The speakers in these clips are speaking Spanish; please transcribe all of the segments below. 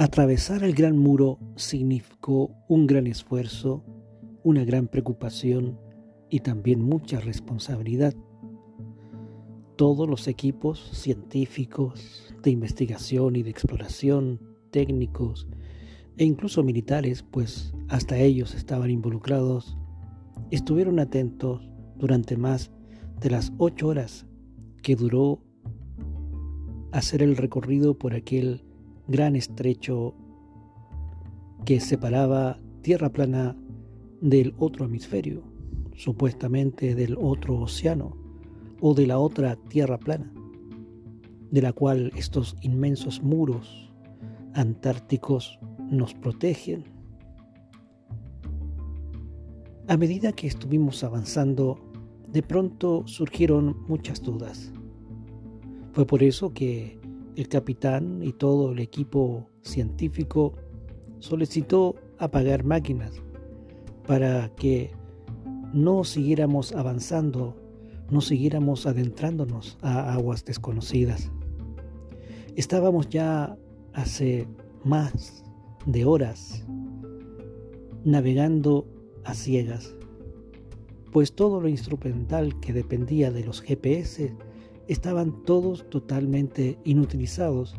Atravesar el gran muro significó un gran esfuerzo, una gran preocupación y también mucha responsabilidad. Todos los equipos científicos de investigación y de exploración, técnicos e incluso militares, pues hasta ellos estaban involucrados, estuvieron atentos durante más de las ocho horas que duró hacer el recorrido por aquel gran estrecho que separaba tierra plana del otro hemisferio, supuestamente del otro océano o de la otra tierra plana, de la cual estos inmensos muros antárticos nos protegen. A medida que estuvimos avanzando, de pronto surgieron muchas dudas. Fue por eso que el capitán y todo el equipo científico solicitó apagar máquinas para que no siguiéramos avanzando, no siguiéramos adentrándonos a aguas desconocidas. Estábamos ya hace más de horas navegando a ciegas, pues todo lo instrumental que dependía de los GPS estaban todos totalmente inutilizados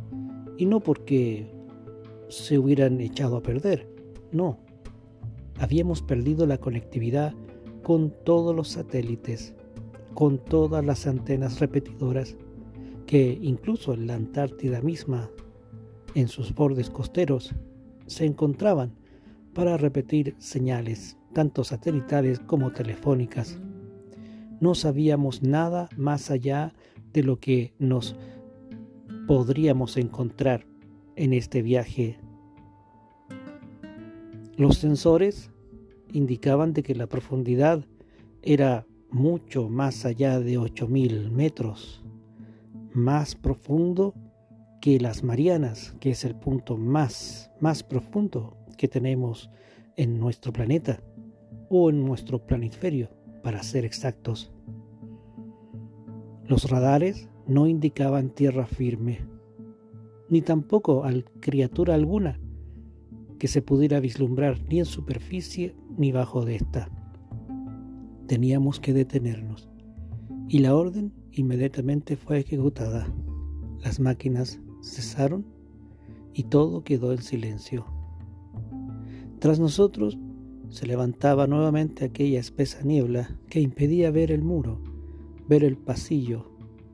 y no porque se hubieran echado a perder, no. Habíamos perdido la conectividad con todos los satélites, con todas las antenas repetidoras que incluso en la Antártida misma, en sus bordes costeros, se encontraban para repetir señales, tanto satelitales como telefónicas. No sabíamos nada más allá de lo que nos podríamos encontrar en este viaje. Los sensores indicaban de que la profundidad era mucho más allá de 8000 metros, más profundo que las Marianas, que es el punto más más profundo que tenemos en nuestro planeta o en nuestro planisferio, para ser exactos. Los radares no indicaban tierra firme, ni tampoco a criatura alguna que se pudiera vislumbrar ni en superficie ni bajo de esta. Teníamos que detenernos, y la orden inmediatamente fue ejecutada. Las máquinas cesaron y todo quedó en silencio. Tras nosotros se levantaba nuevamente aquella espesa niebla que impedía ver el muro ver el pasillo,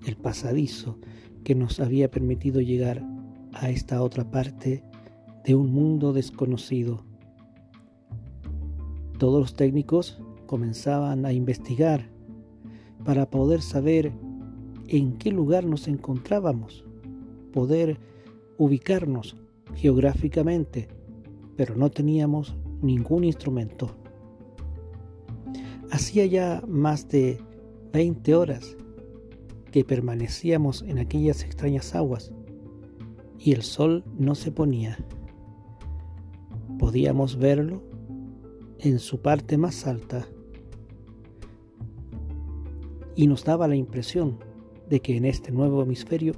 el pasadizo que nos había permitido llegar a esta otra parte de un mundo desconocido. Todos los técnicos comenzaban a investigar para poder saber en qué lugar nos encontrábamos, poder ubicarnos geográficamente, pero no teníamos ningún instrumento. Hacía ya más de 20 horas que permanecíamos en aquellas extrañas aguas y el sol no se ponía. Podíamos verlo en su parte más alta y nos daba la impresión de que en este nuevo hemisferio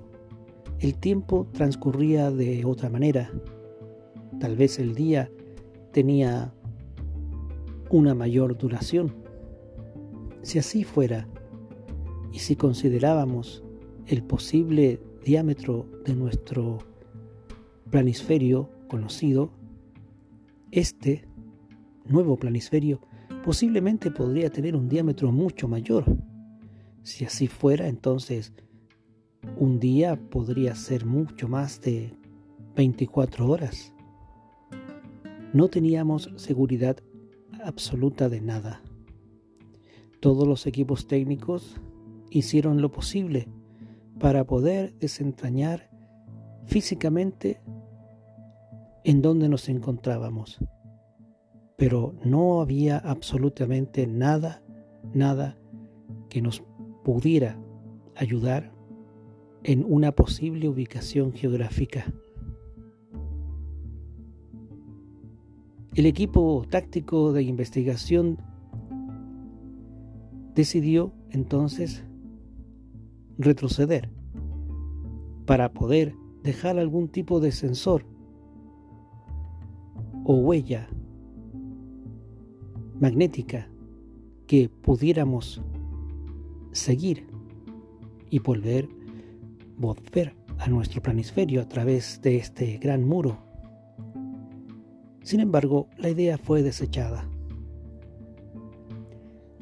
el tiempo transcurría de otra manera. Tal vez el día tenía una mayor duración. Si así fuera, y si considerábamos el posible diámetro de nuestro planisferio conocido, este nuevo planisferio posiblemente podría tener un diámetro mucho mayor. Si así fuera, entonces un día podría ser mucho más de 24 horas. No teníamos seguridad absoluta de nada. Todos los equipos técnicos hicieron lo posible para poder desentrañar físicamente en donde nos encontrábamos. Pero no había absolutamente nada, nada que nos pudiera ayudar en una posible ubicación geográfica. El equipo táctico de investigación decidió entonces retroceder para poder dejar algún tipo de sensor o huella magnética que pudiéramos seguir y volver, volver a nuestro planisferio a través de este gran muro. Sin embargo, la idea fue desechada.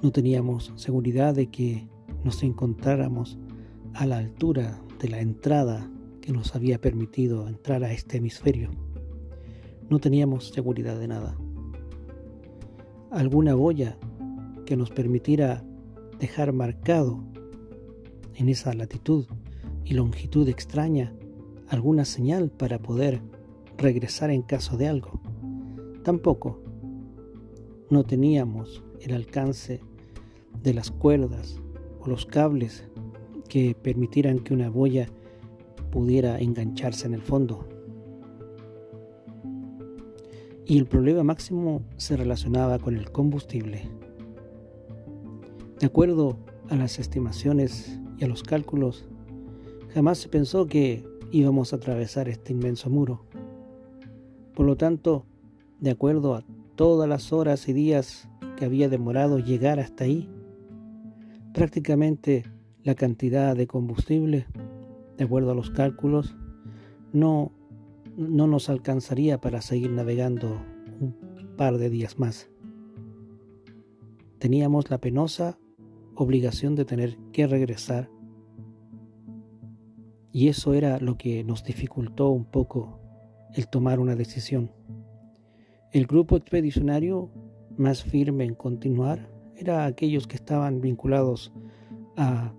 No teníamos seguridad de que nos encontráramos a la altura de la entrada que nos había permitido entrar a este hemisferio. No teníamos seguridad de nada. Alguna boya que nos permitiera dejar marcado en esa latitud y longitud extraña alguna señal para poder regresar en caso de algo. Tampoco no teníamos el alcance de las cuerdas o los cables que permitieran que una boya pudiera engancharse en el fondo. Y el problema máximo se relacionaba con el combustible. De acuerdo a las estimaciones y a los cálculos, jamás se pensó que íbamos a atravesar este inmenso muro. Por lo tanto, de acuerdo a todas las horas y días que había demorado llegar hasta ahí, prácticamente la cantidad de combustible, de acuerdo a los cálculos, no, no nos alcanzaría para seguir navegando un par de días más. Teníamos la penosa obligación de tener que regresar y eso era lo que nos dificultó un poco el tomar una decisión. El grupo expedicionario más firme en continuar era aquellos que estaban vinculados a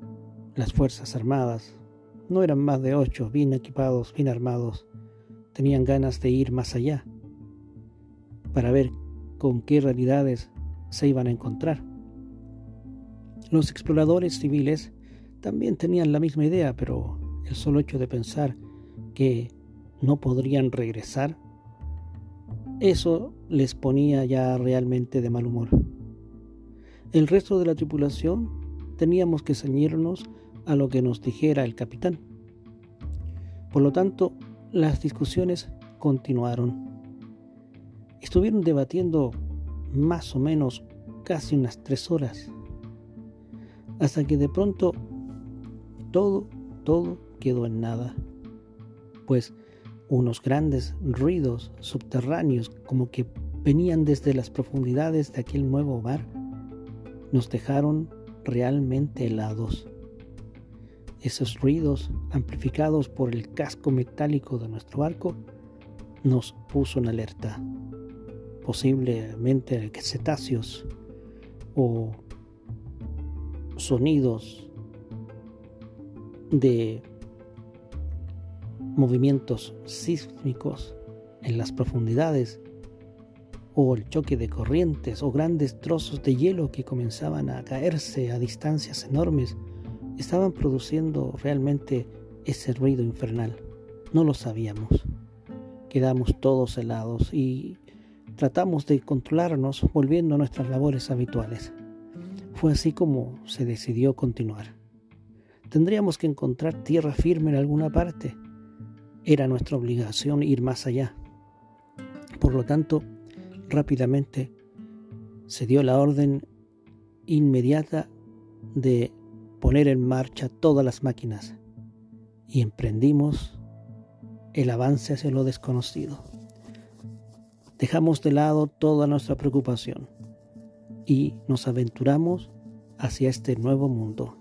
las Fuerzas Armadas. No eran más de ocho, bien equipados, bien armados. Tenían ganas de ir más allá para ver con qué realidades se iban a encontrar. Los exploradores civiles también tenían la misma idea, pero el solo hecho de pensar que no podrían regresar eso les ponía ya realmente de mal humor. El resto de la tripulación teníamos que ceñirnos a lo que nos dijera el capitán. Por lo tanto, las discusiones continuaron. Estuvieron debatiendo más o menos casi unas tres horas, hasta que de pronto todo, todo quedó en nada, pues unos grandes ruidos subterráneos como que venían desde las profundidades de aquel nuevo mar, nos dejaron realmente helados. Esos ruidos, amplificados por el casco metálico de nuestro barco, nos puso en alerta. Posiblemente cetáceos o sonidos de movimientos sísmicos en las profundidades, o el choque de corrientes, o grandes trozos de hielo que comenzaban a caerse a distancias enormes, estaban produciendo realmente ese ruido infernal. No lo sabíamos. Quedamos todos helados y tratamos de controlarnos volviendo a nuestras labores habituales. Fue así como se decidió continuar. Tendríamos que encontrar tierra firme en alguna parte era nuestra obligación ir más allá. Por lo tanto, rápidamente se dio la orden inmediata de poner en marcha todas las máquinas y emprendimos el avance hacia lo desconocido. Dejamos de lado toda nuestra preocupación y nos aventuramos hacia este nuevo mundo.